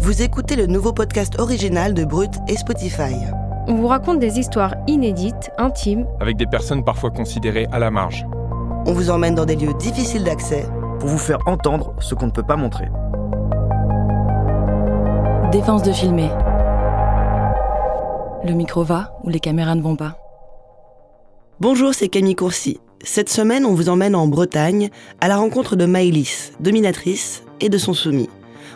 Vous écoutez le nouveau podcast original de Brut et Spotify. On vous raconte des histoires inédites, intimes, avec des personnes parfois considérées à la marge. On vous emmène dans des lieux difficiles d'accès pour vous faire entendre ce qu'on ne peut pas montrer. Défense de filmer. Le micro va ou les caméras ne vont pas. Bonjour, c'est Camille Courcy. Cette semaine, on vous emmène en Bretagne à la rencontre de Maëlys, dominatrice, et de son soumis.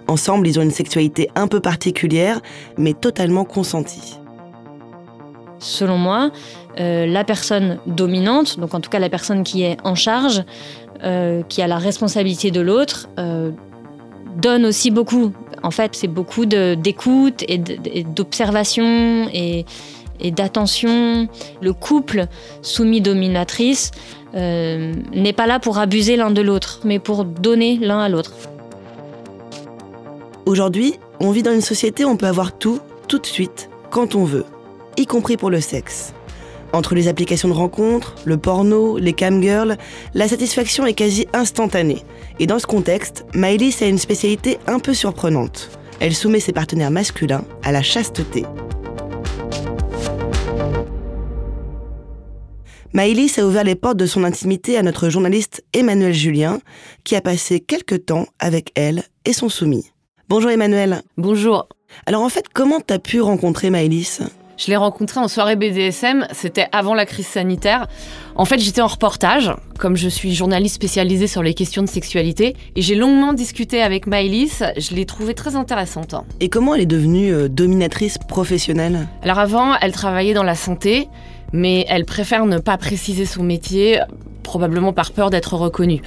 Ensemble, ils ont une sexualité un peu particulière, mais totalement consentie. Selon moi, euh, la personne dominante, donc en tout cas la personne qui est en charge, euh, qui a la responsabilité de l'autre, euh, donne aussi beaucoup. En fait, c'est beaucoup d'écoute et d'observation et, d'attention. Le couple soumis-dominatrice n'est pas là pour abuser l'un de l'autre, mais pour donner l'un à l'autre. Aujourd'hui, on vit dans une société où on peut avoir tout, tout de suite, quand on veut, y compris pour le sexe. Entre les applications de rencontres, le porno, les camgirls, la satisfaction est quasi instantanée. Et dans ce contexte, Maëlys a une spécialité un peu surprenante. Elle soumet ses partenaires masculins à la chasteté. Maëlys a ouvert les portes de son intimité à notre journaliste Emmanuel Julien, qui a passé quelques temps avec elle et son soumis. Bonjour Emmanuel. Bonjour. Alors en fait, comment t'as pu rencontrer Maëlys? Je l'ai rencontrée en soirée BDSM, c'était avant la crise sanitaire. En fait, j'étais en reportage, comme je suis journaliste spécialisée sur les questions de sexualité, et j'ai longuement discuté avec Maëlys, je l'ai trouvée très intéressante. Et comment elle est devenue euh, dominatrice professionnelle? Alors avant, elle travaillait dans la santé, mais elle préfère ne pas préciser son métier, probablement par peur d'être reconnue.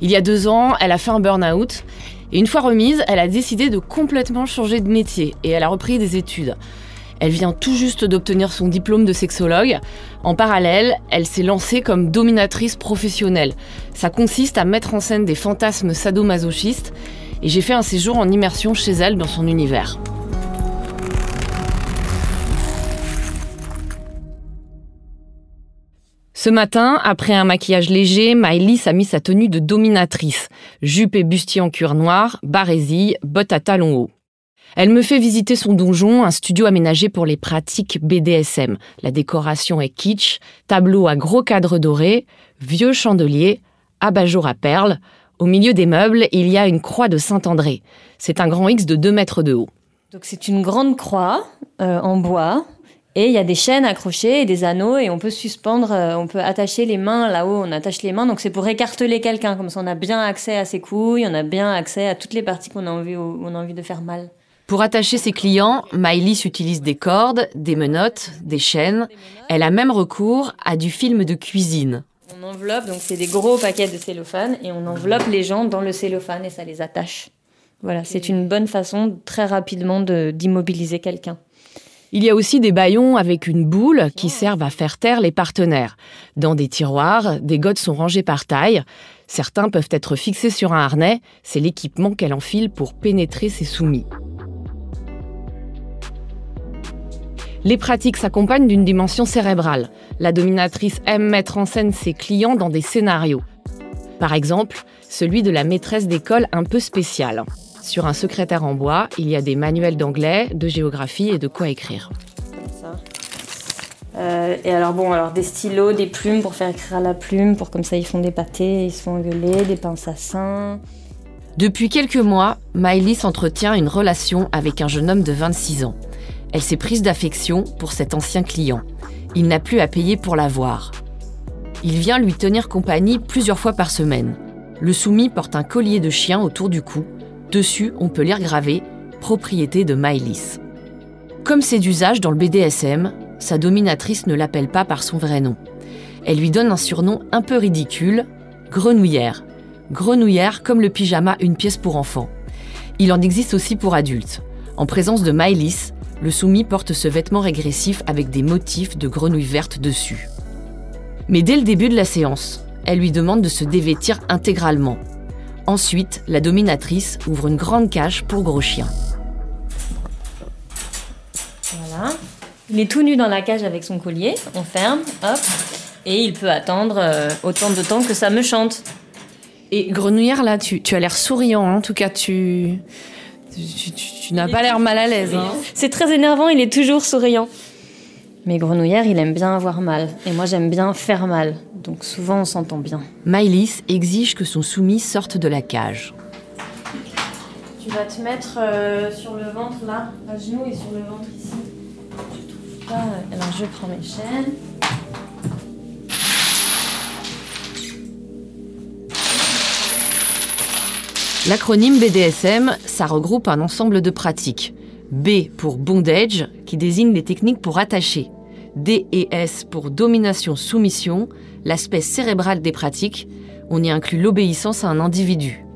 Il y a deux ans, elle a fait un burn-out, et une fois remise, elle a décidé de complètement changer de métier et elle a repris des études. Elle vient tout juste d'obtenir son diplôme de sexologue. En parallèle, elle s'est lancée comme dominatrice professionnelle. Ça consiste à mettre en scène des fantasmes sadomasochistes et j'ai fait un séjour en immersion chez elle dans son univers. Ce matin, après un maquillage léger, Maëlys a mis sa tenue de dominatrice. Jupe et bustier en cuir noir, barésille, bottes à talons hauts. Elle me fait visiter son donjon, un studio aménagé pour les pratiques BDSM. La décoration est kitsch, tableau à gros cadres dorés, vieux chandeliers, abat-jour à perles. Au milieu des meubles, il y a une croix de Saint-André. C'est un grand X de 2 mètres de haut. Donc c'est une grande croix euh, en bois et il y a des chaînes accrochées et des anneaux et on peut suspendre, euh, on peut attacher les mains là-haut, on attache les mains. Donc c'est pour écarteler quelqu'un, comme ça on a bien accès à ses couilles, on a bien accès à toutes les parties qu'on a envie, on a envie de faire mal. Pour attacher ses clients, Maëlys utilise des cordes, des menottes, des chaînes. Elle a même recours à du film de cuisine. On enveloppe, donc c'est des gros paquets de cellophane et on enveloppe les gens dans le cellophane et ça les attache. Voilà, c'est une bonne façon très rapidement d'immobiliser quelqu'un. Il y a aussi des baillons avec une boule qui servent à faire taire les partenaires. Dans des tiroirs, des godes sont rangés par taille. Certains peuvent être fixés sur un harnais. C'est l'équipement qu'elle enfile pour pénétrer ses soumis. Les pratiques s'accompagnent d'une dimension cérébrale. La dominatrice aime mettre en scène ses clients dans des scénarios. Par exemple, celui de la maîtresse d'école un peu spéciale. Sur un secrétaire en bois, il y a des manuels d'anglais, de géographie et de quoi écrire. Euh, et alors bon, alors des stylos, des plumes pour faire écrire à la plume, pour comme ça ils font des pâtés, ils se font engueuler, des pinces à seins. Depuis quelques mois, Maëlys entretient une relation avec un jeune homme de 26 ans. Elle s'est prise d'affection pour cet ancien client. Il n'a plus à payer pour la voir. Il vient lui tenir compagnie plusieurs fois par semaine. Le soumis porte un collier de chien autour du cou Dessus, on peut lire gravé Propriété de Maëlys. Comme c'est d'usage dans le BDSM, sa dominatrice ne l'appelle pas par son vrai nom. Elle lui donne un surnom un peu ridicule Grenouillère. Grenouillère comme le pyjama une pièce pour enfants. Il en existe aussi pour adultes. En présence de Maëlys, Le soumis porte ce vêtement régressif avec des motifs de grenouille verte dessus. Mais dès le début de la séance, elle lui demande de se dévêtir intégralement. Ensuite, la dominatrice ouvre une grande cage pour gros chien. Voilà. Il est tout nu dans la cage avec son collier. On ferme, hop. Et il peut attendre euh, autant de temps que ça me chante. Et Grenouillère, là, tu, tu as l'air souriant. hein. En tout cas, tu, tu, tu- tu n'as pas l'air mal à l'aise. hein. C'est très énervant, il est toujours souriant. Mais Grenouillère, il aime bien avoir mal. Et moi, j'aime bien faire mal. Donc souvent, on s'entend bien. Maëlys exige que son soumis sorte de la cage. Tu vas te mettre euh, sur le ventre là, à genoux et sur le ventre ici. Je trouve pas. Alors je prends mes chaînes. L'acronyme BDSM, ça regroupe un ensemble de pratiques. B pour bondage, qui désigne les techniques pour attacher. D et S pour domination-soumission, l'aspect cérébral des pratiques. On y inclut l'obéissance à un individu.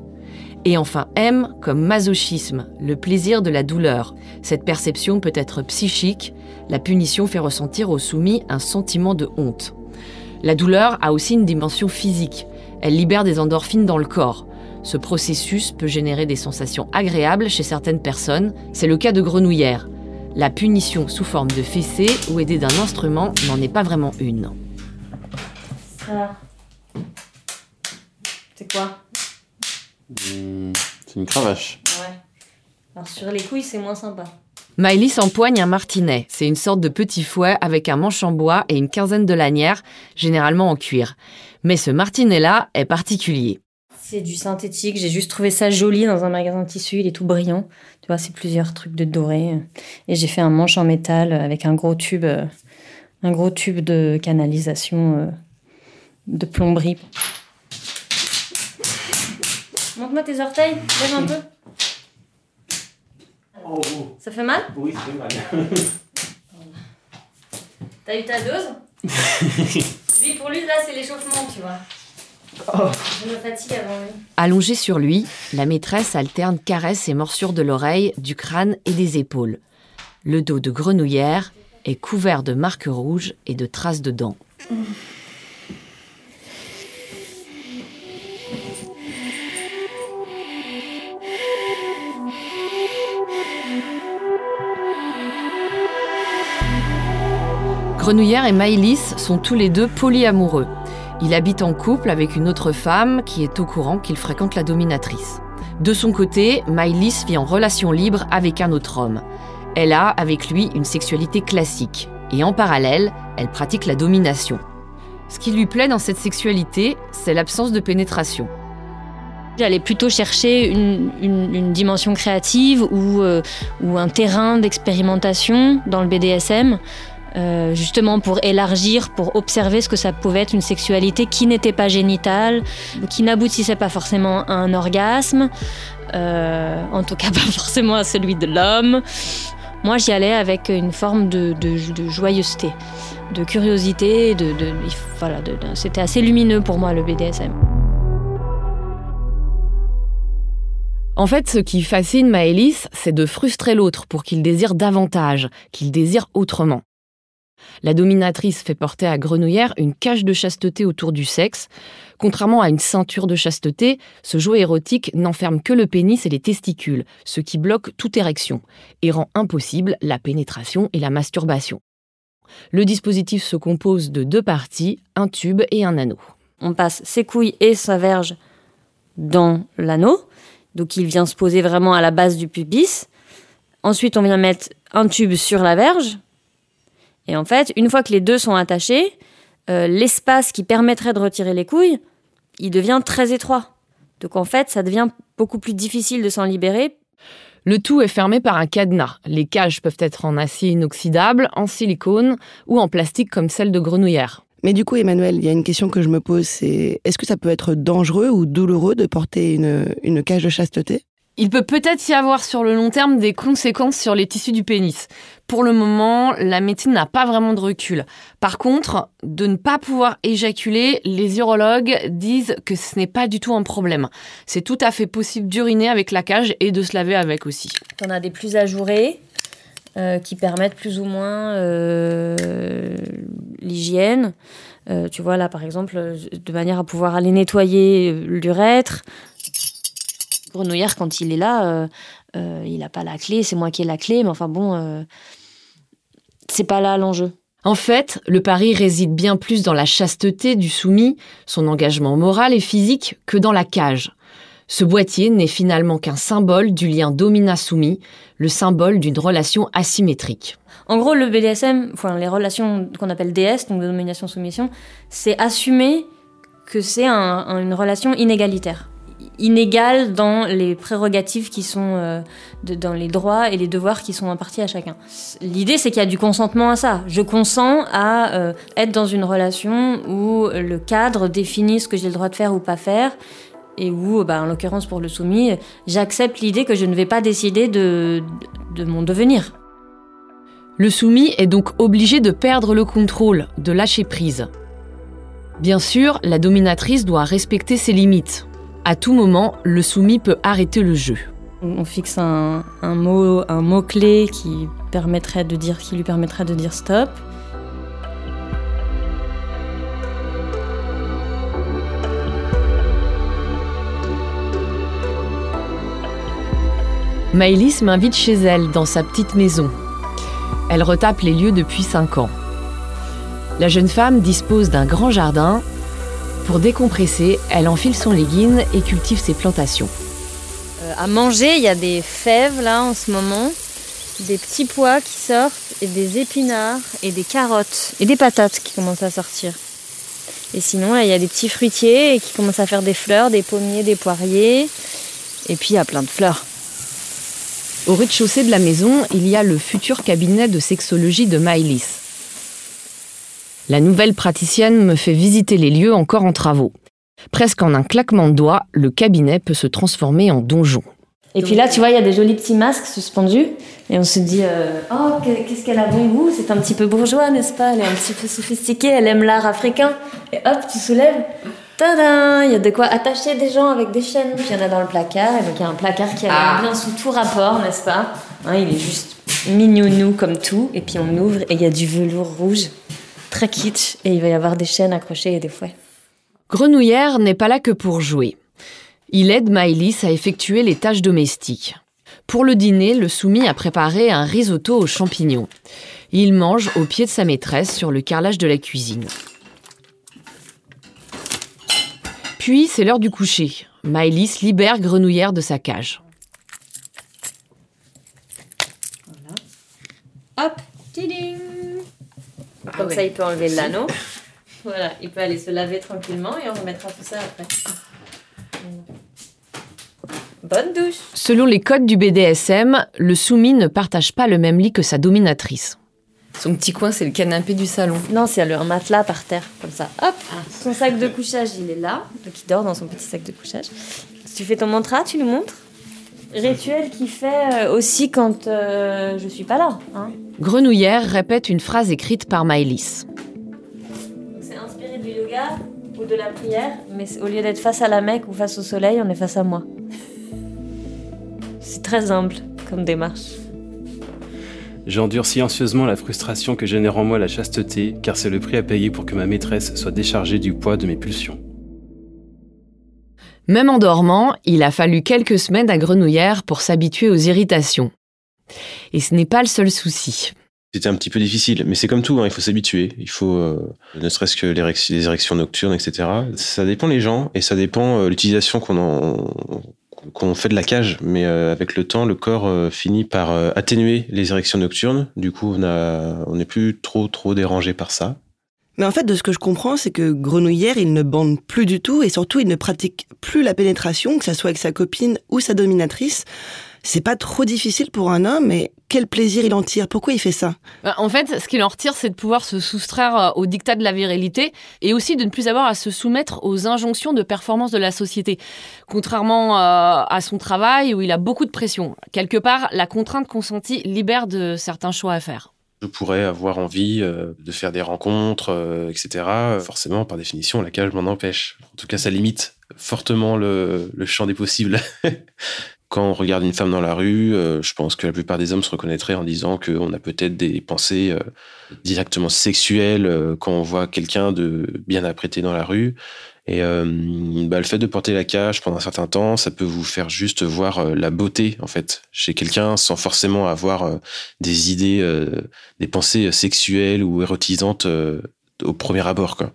Et enfin M comme masochisme, le plaisir de la douleur. Cette perception peut être psychique. La punition fait ressentir au soumis un sentiment de honte. La douleur a aussi une dimension physique. Elle libère des endorphines dans le corps. Ce processus peut générer des sensations agréables chez certaines personnes. C'est le cas de Grenouillère. La punition sous forme de fessée ou aidée d'un instrument n'en est pas vraiment une. Ça. C'est quoi? Hmm, c'est une cravache. Ouais. Alors sur les couilles, c'est moins sympa. Maëlys empoigne un martinet. C'est une sorte de petit fouet avec un manche en bois et une quinzaine de lanières, généralement en cuir. Mais ce martinet-là est particulier. C'est du synthétique, j'ai juste trouvé ça joli dans un magasin de tissu, il est tout brillant. Tu vois, c'est plusieurs trucs de doré. Et j'ai fait un manche en métal avec un gros tube, euh, un gros tube de canalisation euh, de plomberie. Montre-moi tes orteils, lève un peu. Ça fait mal? Oui, c'est mal. T'as eu ta dose? Lui, pour lui, là, c'est l'échauffement, tu vois. Lui. Allongée sur lui, la maîtresse alterne caresses et morsures de l'oreille, du crâne et des épaules. Le dos de Grenouillère est couvert de marques rouges et de traces de dents. Grenouillère et Maëlys sont tous les deux polyamoureux. Il habite en couple avec une autre femme qui est au courant qu'il fréquente la dominatrice. De son côté, Maëlys vit en relation libre avec un autre homme. Elle a avec lui une sexualité classique et en parallèle, elle pratique la domination. Ce qui lui plaît dans cette sexualité, c'est l'absence de pénétration. J'allais plutôt chercher une dimension créative ou, euh, ou un terrain d'expérimentation dans le BDSM, euh, justement pour élargir, pour observer ce que ça pouvait être une sexualité qui n'était pas génitale, qui n'aboutissait pas forcément à un orgasme, euh, en tout cas pas forcément à celui de l'homme. Moi, j'y allais avec une forme de, joyeuseté, de curiosité, de, voilà, c'était assez lumineux pour moi le BDSM. En fait, ce qui fascine Maëlys, c'est de frustrer l'autre pour qu'il désire davantage, qu'il désire autrement. La dominatrice fait porter à Grenouillère une cage de chasteté autour du sexe. Contrairement à une ceinture de chasteté, ce jouet érotique n'enferme que le pénis et les testicules, ce qui bloque toute érection et rend impossible la pénétration et la masturbation. Le dispositif se compose de deux parties, un tube et un anneau. on passe ses couilles et sa verge dans l'anneau. Donc il vient se poser vraiment à la base du pubis. Ensuite, on vient mettre un tube sur la verge. Et en fait, une fois que les deux sont attachés, euh, l'espace qui permettrait de retirer les couilles, il devient très étroit. Donc en fait, ça devient beaucoup plus difficile de s'en libérer. Le tout est fermé par un cadenas. Les cages peuvent être en acier inoxydable, en silicone ou en plastique comme celle de Grenouillère. Mais du coup, Emmanuel, il y a une question que je me pose, c'est est-ce que ça peut être dangereux ou douloureux de porter une, une cage de chasteté? Il peut peut-être y avoir sur le long terme des conséquences sur les tissus du pénis. Pour le moment, la médecine n'a pas vraiment de recul. Par contre, de ne pas pouvoir éjaculer, les urologues disent que ce n'est pas du tout un problème. C'est tout à fait possible d'uriner avec la cage et de se laver avec aussi. T'en as des plus ajourés. euh, qui permettent plus ou moins euh, l'hygiène. Euh, tu vois, là, par exemple, de manière à pouvoir aller nettoyer l'urètre. Grenouillère, quand il est là, il n'a pas la clé, c'est moi qui ai la clé, mais enfin bon, c'est pas là l'enjeu. En fait, le pari réside bien plus dans la chasteté du soumis, son engagement moral et physique, que dans la cage. Ce boîtier n'est finalement qu'un symbole du lien domina-soumis, le symbole d'une relation asymétrique. En gros, le BDSM, enfin, les relations qu'on appelle DS, donc de domination-soumission, c'est assumer que c'est une relation inégalitaire. Inégale dans les prérogatives qui sont euh, dans les droits et les devoirs qui sont impartis à chacun. L'idée, c'est qu'il y a du consentement à ça. Je consens à euh, être dans une relation où le cadre définit ce que j'ai le droit de faire ou pas faire et où, bah, en l'occurrence pour le soumis, j'accepte l'idée que je ne vais pas décider de, de mon devenir. Le soumis est donc obligé de perdre le contrôle, de lâcher prise. Bien sûr, la dominatrice doit respecter ses limites. À tout moment, le soumis peut arrêter le jeu. On fixe un, un mot, un mot clé qui permettrait de dire, qui lui permettrait de dire stop. Maëlys m'invite chez elle, dans sa petite maison. Elle retape les lieux depuis 5 ans. La jeune femme dispose d'un grand jardin. Pour décompresser, elle enfile son legging et cultive ses plantations. Euh, à manger, il y a des fèves là en ce moment, des petits pois qui sortent, et des épinards, et des carottes, et des patates qui commencent à sortir. Et sinon, il y a des petits fruitiers qui commencent à faire des fleurs, des pommiers, des poiriers, et puis il y a plein de fleurs. Au rez-de-chaussée de la maison, il y a le futur cabinet de sexologie de Maëlys. La nouvelle praticienne me fait visiter les lieux encore en travaux. Presque en un claquement de doigts, le cabinet peut se transformer en donjon. Et puis là, tu vois, il y a des jolis petits masques suspendus. Et on se dit, euh, oh, qu'est-ce qu'elle a bon goût C'est un petit peu bourgeois, n'est-ce pas? Elle est un petit peu sophistiquée, elle aime l'art africain. Et hop, tu soulèves. Tadam Il y a de quoi attacher des gens avec des chaînes. Puis il y en a dans le placard. Et donc il y a un placard qui a l'air bien sous tout rapport, n'est-ce pas? Hein, Il est juste mignonnou comme tout. Et puis on ouvre et il y a du velours rouge, très kitsch. Et il va y avoir des chaînes accrochées et des fouets. Grenouillère n'est pas là que pour jouer. Il aide Maëlys à effectuer les tâches domestiques. Pour le dîner, le soumis a préparé un risotto aux champignons. Il mange au pied de sa maîtresse sur le carrelage de la cuisine. Puis, c'est l'heure du coucher. Maëlys libère Grenouillère de sa cage. Hop, tiding Comme ça, il peut enlever l'anneau. Voilà, il peut aller se laver tranquillement et on remettra tout ça après. Bonne douche Selon les codes du BDSM, le soumis ne partage pas le même lit que sa dominatrice. Son petit coin, c'est le canapé du salon. Non, c'est un matelas par terre, comme ça. Hop Son sac de couchage, il est là. Donc il dort dans son petit sac de couchage. Si tu fais ton mantra, tu nous montres? Rituel qu'il fait euh, aussi quand euh, je suis pas là. Hein. Grenouillère répète une phrase écrite par Maëlys. C'est inspiré du yoga ou de la prière, mais au lieu d'être face à la Mecque ou face au soleil, on est face à moi. C'est très humble comme démarche. J'endure silencieusement la frustration que génère en moi la chasteté, car c'est le prix à payer pour que ma maîtresse soit déchargée du poids de mes pulsions. Même en dormant, il a fallu quelques semaines à Grenouillère pour s'habituer aux irritations. Et ce n'est pas le seul souci. C'était un petit peu difficile, mais c'est comme tout, hein, il faut s'habituer. Il faut, euh, ne serait-ce que les érections nocturnes, etc. Ça dépend les gens et ça dépend euh, l'utilisation qu'on fait de la cage, mais euh, avec le temps, le corps euh, finit par atténuer les érections nocturnes. Du coup, on n'est plus trop trop dérangé par ça. Mais en fait, de ce que je comprends, c'est que Grenouillère, il ne bande plus du tout et surtout, il ne pratique plus la pénétration, que ce soit avec sa copine ou sa dominatrice c'est pas trop difficile pour un homme, mais quel plaisir il en tire Pourquoi il fait ça? Bah, En fait, ce qu'il en retire, c'est de pouvoir se soustraire euh, au dictat de la virilité et aussi de ne plus avoir à se soumettre aux injonctions de performance de la société. Contrairement euh, à son travail où il a beaucoup de pression. Quelque part, la contrainte consentie libère de certains choix à faire. Je pourrais avoir envie euh, de faire des rencontres, etc. Forcément, par définition, la cage m'en empêche. En tout cas, ça limite fortement le champ des possibles. quand on regarde une femme dans la rue, euh, je pense que la plupart des hommes se reconnaîtraient en disant qu'on a peut-être des pensées euh, directement sexuelles euh, quand on voit quelqu'un de bien apprêté dans la rue. Et bah, le fait de porter la cage pendant un certain temps, ça peut vous faire juste voir la beauté en fait chez quelqu'un sans forcément avoir des idées, des pensées sexuelles ou érotisantes au premier abord. Quoi.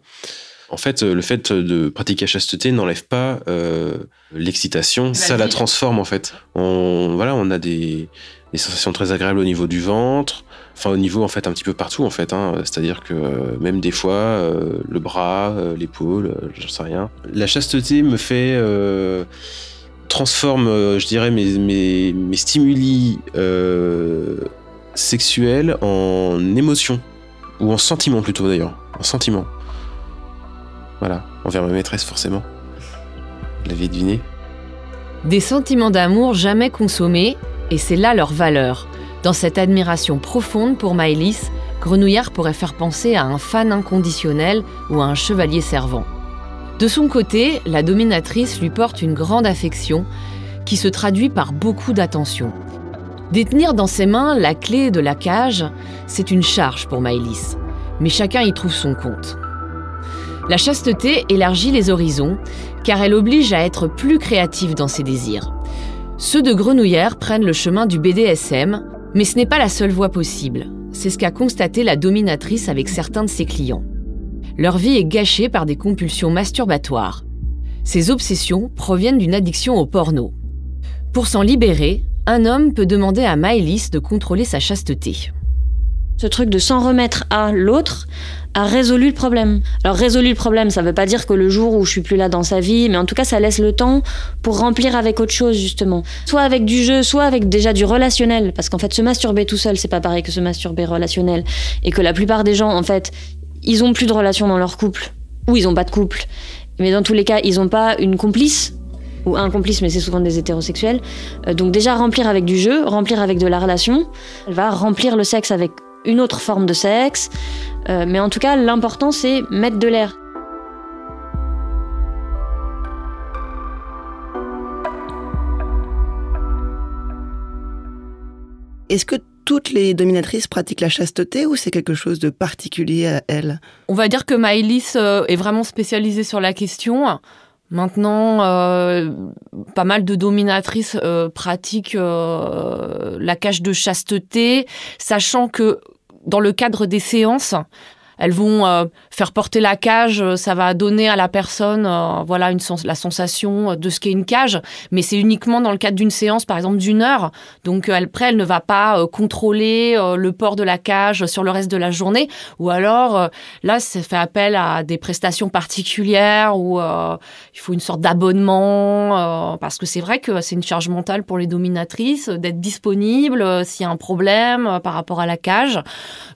En fait, le fait de pratiquer la chasteté n'enlève pas l'excitation, ça la transforme en fait. On, voilà, on a des, sensations très agréables au niveau du ventre, enfin au niveau en fait un petit peu partout en fait. Hein. C'est-à-dire que euh, même des fois, euh, le bras, euh, l'épaule, j'en sais rien. La chasteté me fait transforme, je dirais, mes, mes, mes stimuli sexuels en émotion ou en sentiment plutôt d'ailleurs, en sentiment. Voilà, envers ma maîtresse forcément. L'avez deviné Des sentiments d'amour jamais consommés, et c'est là leur valeur. Dans cette admiration profonde pour Maëlys, Grenouillard pourrait faire penser à un fan inconditionnel ou à un chevalier servant. De son côté, la dominatrice lui porte une grande affection qui se traduit par beaucoup d'attention. Détenir dans ses mains la clé de la cage, c'est une charge pour Maëlys, mais chacun y trouve son compte. La chasteté élargit les horizons, car elle oblige à être plus créative dans ses désirs. Ceux de Grenouillère prennent le chemin du BDSM, mais ce n'est pas la seule voie possible. C'est ce qu'a constaté la dominatrice avec certains de ses clients. Leur vie est gâchée par des compulsions masturbatoires. Ces obsessions proviennent d'une addiction au porno. Pour s'en libérer, un homme peut demander à Maëlys de contrôler sa chasteté. Ce truc de s'en remettre à l'autre a résolu le problème. Alors résolu le problème, ça veut pas dire que le jour où je suis plus là dans sa vie, mais en tout cas ça laisse le temps pour remplir avec autre chose justement. Soit avec du jeu, soit avec déjà du relationnel, parce qu'en fait se masturber tout seul, c'est pas pareil que se masturber relationnel, et que la plupart des gens en fait, ils ont plus de relation dans leur couple, ou ils ont pas de couple, mais dans tous les cas ils ont pas une complice ou un complice, mais c'est souvent des hétérosexuels. Euh, donc déjà remplir avec du jeu, remplir avec de la relation, elle va remplir le sexe avec une autre forme de sexe. Euh, mais en tout cas, l'important, c'est mettre de l'air. Est-ce que toutes les dominatrices pratiquent la chasteté ou c'est quelque chose de particulier à elles? On va dire que Maëlys euh, est vraiment spécialisée sur la question. Maintenant, euh, pas mal de dominatrices pratiquent la cage de chasteté, sachant que dans le cadre des séances, elles vont euh, faire porter la cage, euh, ça va donner à la personne euh, voilà une la sensation de ce qu'est une cage, mais c'est uniquement dans le cadre d'une séance, par exemple d'une heure. Donc après, elle ne va pas contrôler le port de la cage sur le reste de la journée. Ou alors là, ça fait appel à des prestations particulières où il faut une sorte d'abonnement parce que c'est vrai que c'est une charge mentale pour les dominatrices d'être disponible s'il y a un problème par rapport à la cage.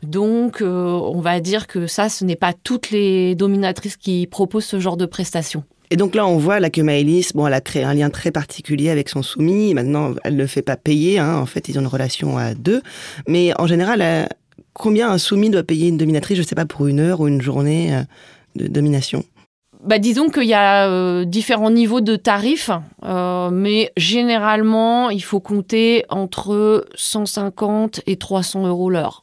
Donc on va dire que ça, ce n'est pas toutes les dominatrices qui proposent ce genre de prestations. Et donc là, on voit là que Maëlys, bon, elle a créé un lien très particulier avec son soumis. Maintenant, elle ne fait pas payer. Hein. En fait, ils ont une relation à deux. Mais en général, euh, combien un soumis doit payer une dominatrice Je ne sais pas pour une heure ou une journée euh, de domination? Bah, disons qu'il y a euh, différents niveaux de tarifs, mais généralement, il faut compter entre 150 et 300 euros l'heure.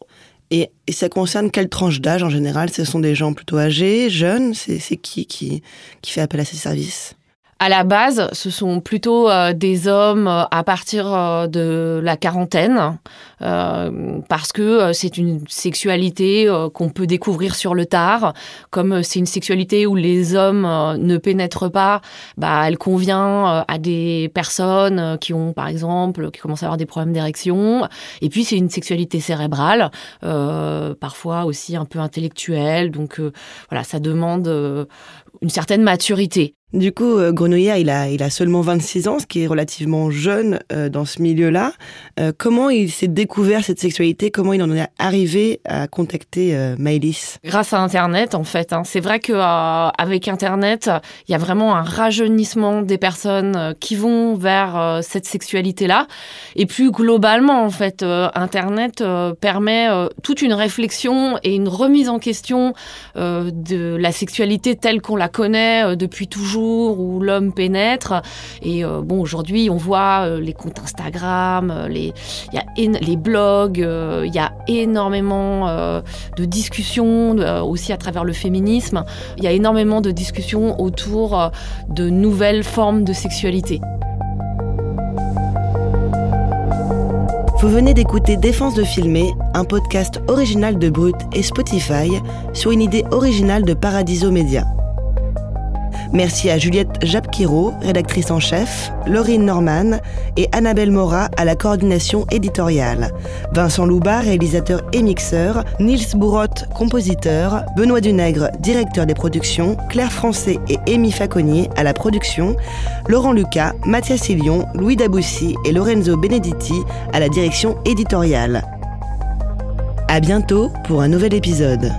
Et, ça concerne quelle tranche d'âge en général? Ce sont des gens plutôt âgés, jeunes? C'est qui, qui qui fait appel à ces services? À la base, ce sont plutôt euh, des hommes euh, à partir euh, de la quarantaine, parce que c'est une sexualité qu'on peut découvrir sur le tard. Comme c'est une sexualité où les hommes ne pénètrent pas, bah, elle convient à des personnes qui ont, par exemple, qui commencent à avoir des problèmes d'érection. Et puis c'est une sexualité cérébrale, parfois aussi un peu intellectuelle. Donc voilà, ça demande une certaine maturité. Du coup, euh, Grenouillère, il a, il a seulement 26 ans, ce qui est relativement jeune euh, dans ce milieu-là. Euh, comment il s'est découvert découvert cette sexualité Comment il en est arrivé à contacter euh, Grâce à Internet, en fait. hein. C'est vrai que euh, avec Internet, il y a vraiment un rajeunissement des personnes euh, qui vont vers euh, cette sexualité-là. Et plus globalement, en fait, euh, Internet permet toute une réflexion et une remise en question de la sexualité telle qu'on la connaît depuis toujours, où l'homme pénètre. Et bon, aujourd'hui, on voit les comptes Instagram, les, y a les blogs, euh, il y a énormément euh, de discussions euh, aussi à travers le féminisme. Il y a énormément de discussions autour de nouvelles formes de sexualité. Vous venez d'écouter Défense de filmer, un podcast original de Brut et Spotify sur une idée originale de Paradiso Média. Merci à Juliette Japquiro, rédactrice en chef, Laurine Norman et Annabelle Mora à la coordination éditoriale. Vincent Louba, réalisateur et mixeur, Nils Bourotte, compositeur, Benoît Dunègre, directeur des productions, Claire Français et Amy Faconnier à la production, Laurent Lucas, Mathias Silion, Louis Daboussi et Lorenzo Benedetti à la direction éditoriale. À bientôt pour un nouvel épisode.